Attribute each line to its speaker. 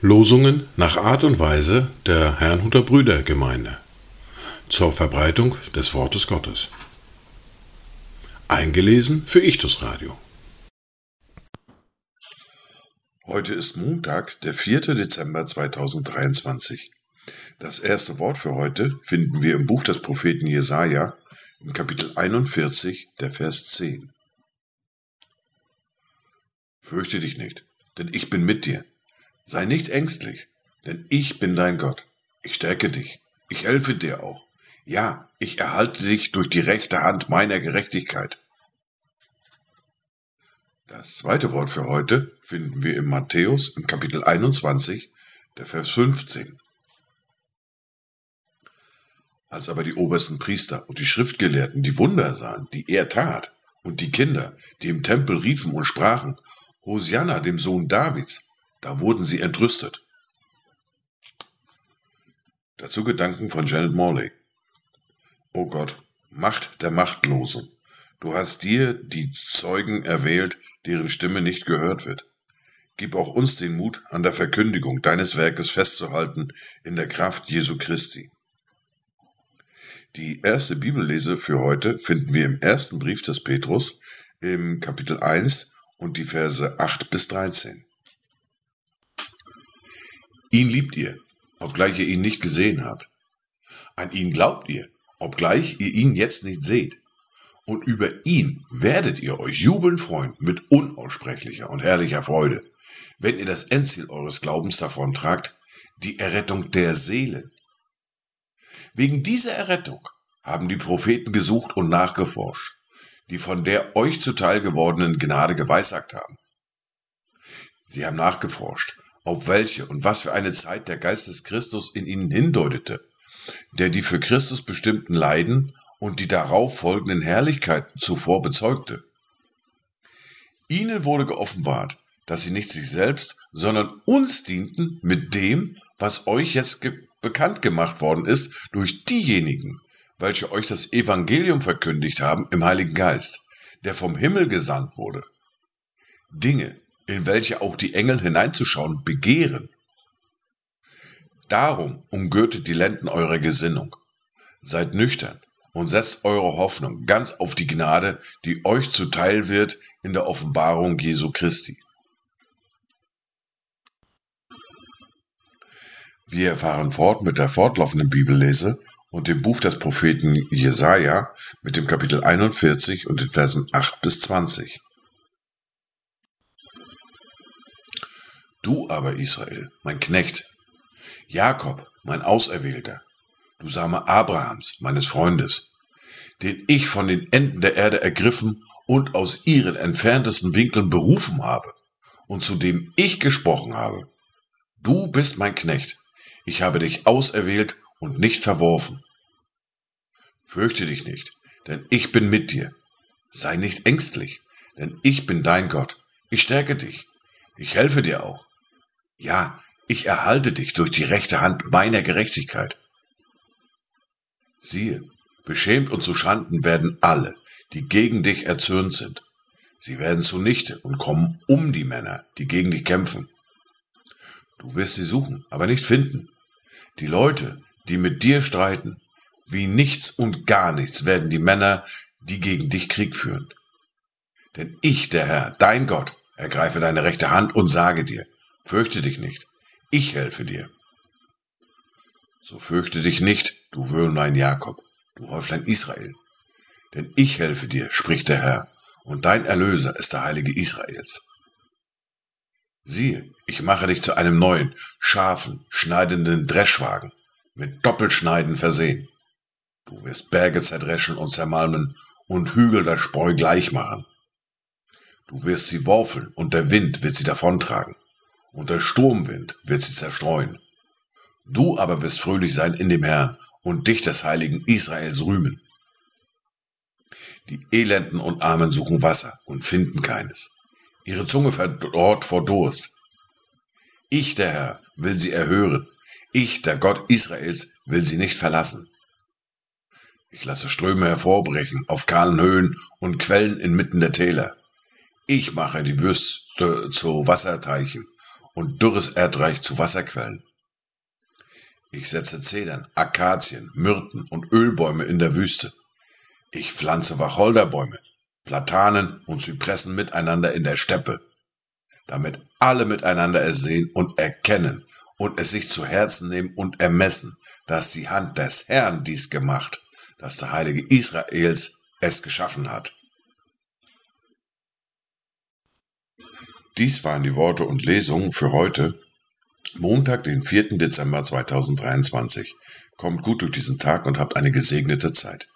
Speaker 1: Losungen nach Art und Weise der Herrnhuter Brüdergemeinde zur Verbreitung des Wortes Gottes. Eingelesen für Ichtus Radio.
Speaker 2: Heute ist Montag, der 4. Dezember 2023. Das erste Wort für heute finden wir im Buch des Propheten Jesaja, im Kapitel 41, der Vers 10. Fürchte dich nicht, denn ich bin mit dir. Sei nicht ängstlich, denn ich bin dein Gott. Ich stärke dich. Ich helfe dir auch. Ja, ich erhalte dich durch die rechte Hand meiner Gerechtigkeit. Das zweite Wort für heute finden wir in Matthäus im Kapitel 21, der Vers 15. Als aber die obersten Priester und die Schriftgelehrten die Wunder sahen, die er tat, und die Kinder, die im Tempel riefen und sprachen, Hosianna dem Sohn Davids, da wurden sie entrüstet. Dazu Gedanken von Janet Morley. O Gott, Macht der Machtlosen, du hast dir die Zeugen erwählt, deren Stimme nicht gehört wird. Gib auch uns den Mut, an der Verkündigung deines Werkes festzuhalten in der Kraft Jesu Christi. Die erste Bibellese für heute finden wir im ersten Brief des Petrus im Kapitel 1 und die Verse 8 bis 13. Ihn liebt ihr, obgleich ihr ihn nicht gesehen habt. An ihn glaubt ihr, obgleich ihr ihn jetzt nicht seht. Und über ihn werdet ihr euch jubeln freuen mit unaussprechlicher und herrlicher Freude, wenn ihr das Endziel eures Glaubens davon tragt, die Errettung der Seelen. Wegen dieser Errettung haben die Propheten gesucht und nachgeforscht, die von der euch zuteil gewordenen Gnade geweissagt haben. Sie haben nachgeforscht, auf welche und was für eine Zeit der Geist des Christus in ihnen hindeutete, der die für Christus bestimmten Leiden und die darauf folgenden Herrlichkeiten zuvor bezeugte. Ihnen wurde geoffenbart, dass sie nicht sich selbst, sondern uns dienten mit dem, was euch jetzt ge bekannt gemacht worden ist durch diejenigen, welche euch das Evangelium verkündigt haben im Heiligen Geist, der vom Himmel gesandt wurde. Dinge, in welche auch die Engel hineinzuschauen begehren. Darum umgürtet die Lenden eurer Gesinnung. Seid nüchtern und setzt eure Hoffnung ganz auf die Gnade, die euch zuteil wird in der Offenbarung Jesu Christi. Wir fahren fort mit der fortlaufenden Bibellese und dem Buch des Propheten Jesaja mit dem Kapitel 41 und den Versen 8 bis 20. Du aber, Israel, mein Knecht, Jakob, mein Auserwählter, du Same Abrahams, meines Freundes, den ich von den Enden der Erde ergriffen und aus ihren entferntesten Winkeln berufen habe und zu dem ich gesprochen habe. Du bist mein Knecht, ich habe dich auserwählt und nicht verworfen. Fürchte dich nicht, denn ich bin mit dir. Sei nicht ängstlich, denn ich bin dein Gott. Ich stärke dich. Ich helfe dir auch. Ja, ich erhalte dich durch die rechte Hand meiner Gerechtigkeit. Siehe, beschämt und zu Schanden werden alle, die gegen dich erzürnt sind. Sie werden zunichte und kommen um die Männer, die gegen dich kämpfen. Du wirst sie suchen, aber nicht finden. Die Leute, die mit dir streiten, wie nichts und gar nichts werden die Männer, die gegen dich Krieg führen. Denn ich, der Herr, dein Gott, ergreife deine rechte Hand und sage dir, Fürchte dich nicht, ich helfe dir. So fürchte dich nicht, du Würmlein Jakob, du Häuflein Israel. Denn ich helfe dir, spricht der Herr, und dein Erlöser ist der Heilige Israels. Siehe, ich mache dich zu einem neuen, scharfen, schneidenden Dreschwagen, mit Doppelschneiden versehen. Du wirst Berge zerdreschen und zermalmen und Hügel der Spreu gleich machen. Du wirst sie worfeln und der Wind wird sie davontragen und der Sturmwind wird sie zerstreuen. Du aber wirst fröhlich sein in dem Herrn und dich des heiligen Israels rühmen. Die Elenden und Armen suchen Wasser und finden keines. Ihre Zunge verdorrt vor Durst. Ich, der Herr, will sie erhören. Ich, der Gott Israels, will sie nicht verlassen. Ich lasse Ströme hervorbrechen auf kahlen Höhen und Quellen inmitten der Täler. Ich mache die Wüste zu Wasserteichen und dürres Erdreich zu Wasserquellen. Ich setze Zedern, Akazien, Myrten und Ölbäume in der Wüste. Ich pflanze Wacholderbäume, Platanen und Zypressen miteinander in der Steppe, damit alle miteinander es sehen und erkennen und es sich zu Herzen nehmen und ermessen, dass die Hand des Herrn dies gemacht, dass der Heilige Israels es geschaffen hat. Dies waren die Worte und Lesungen für heute, Montag, den 4. Dezember 2023. Kommt gut durch diesen Tag und habt eine gesegnete Zeit.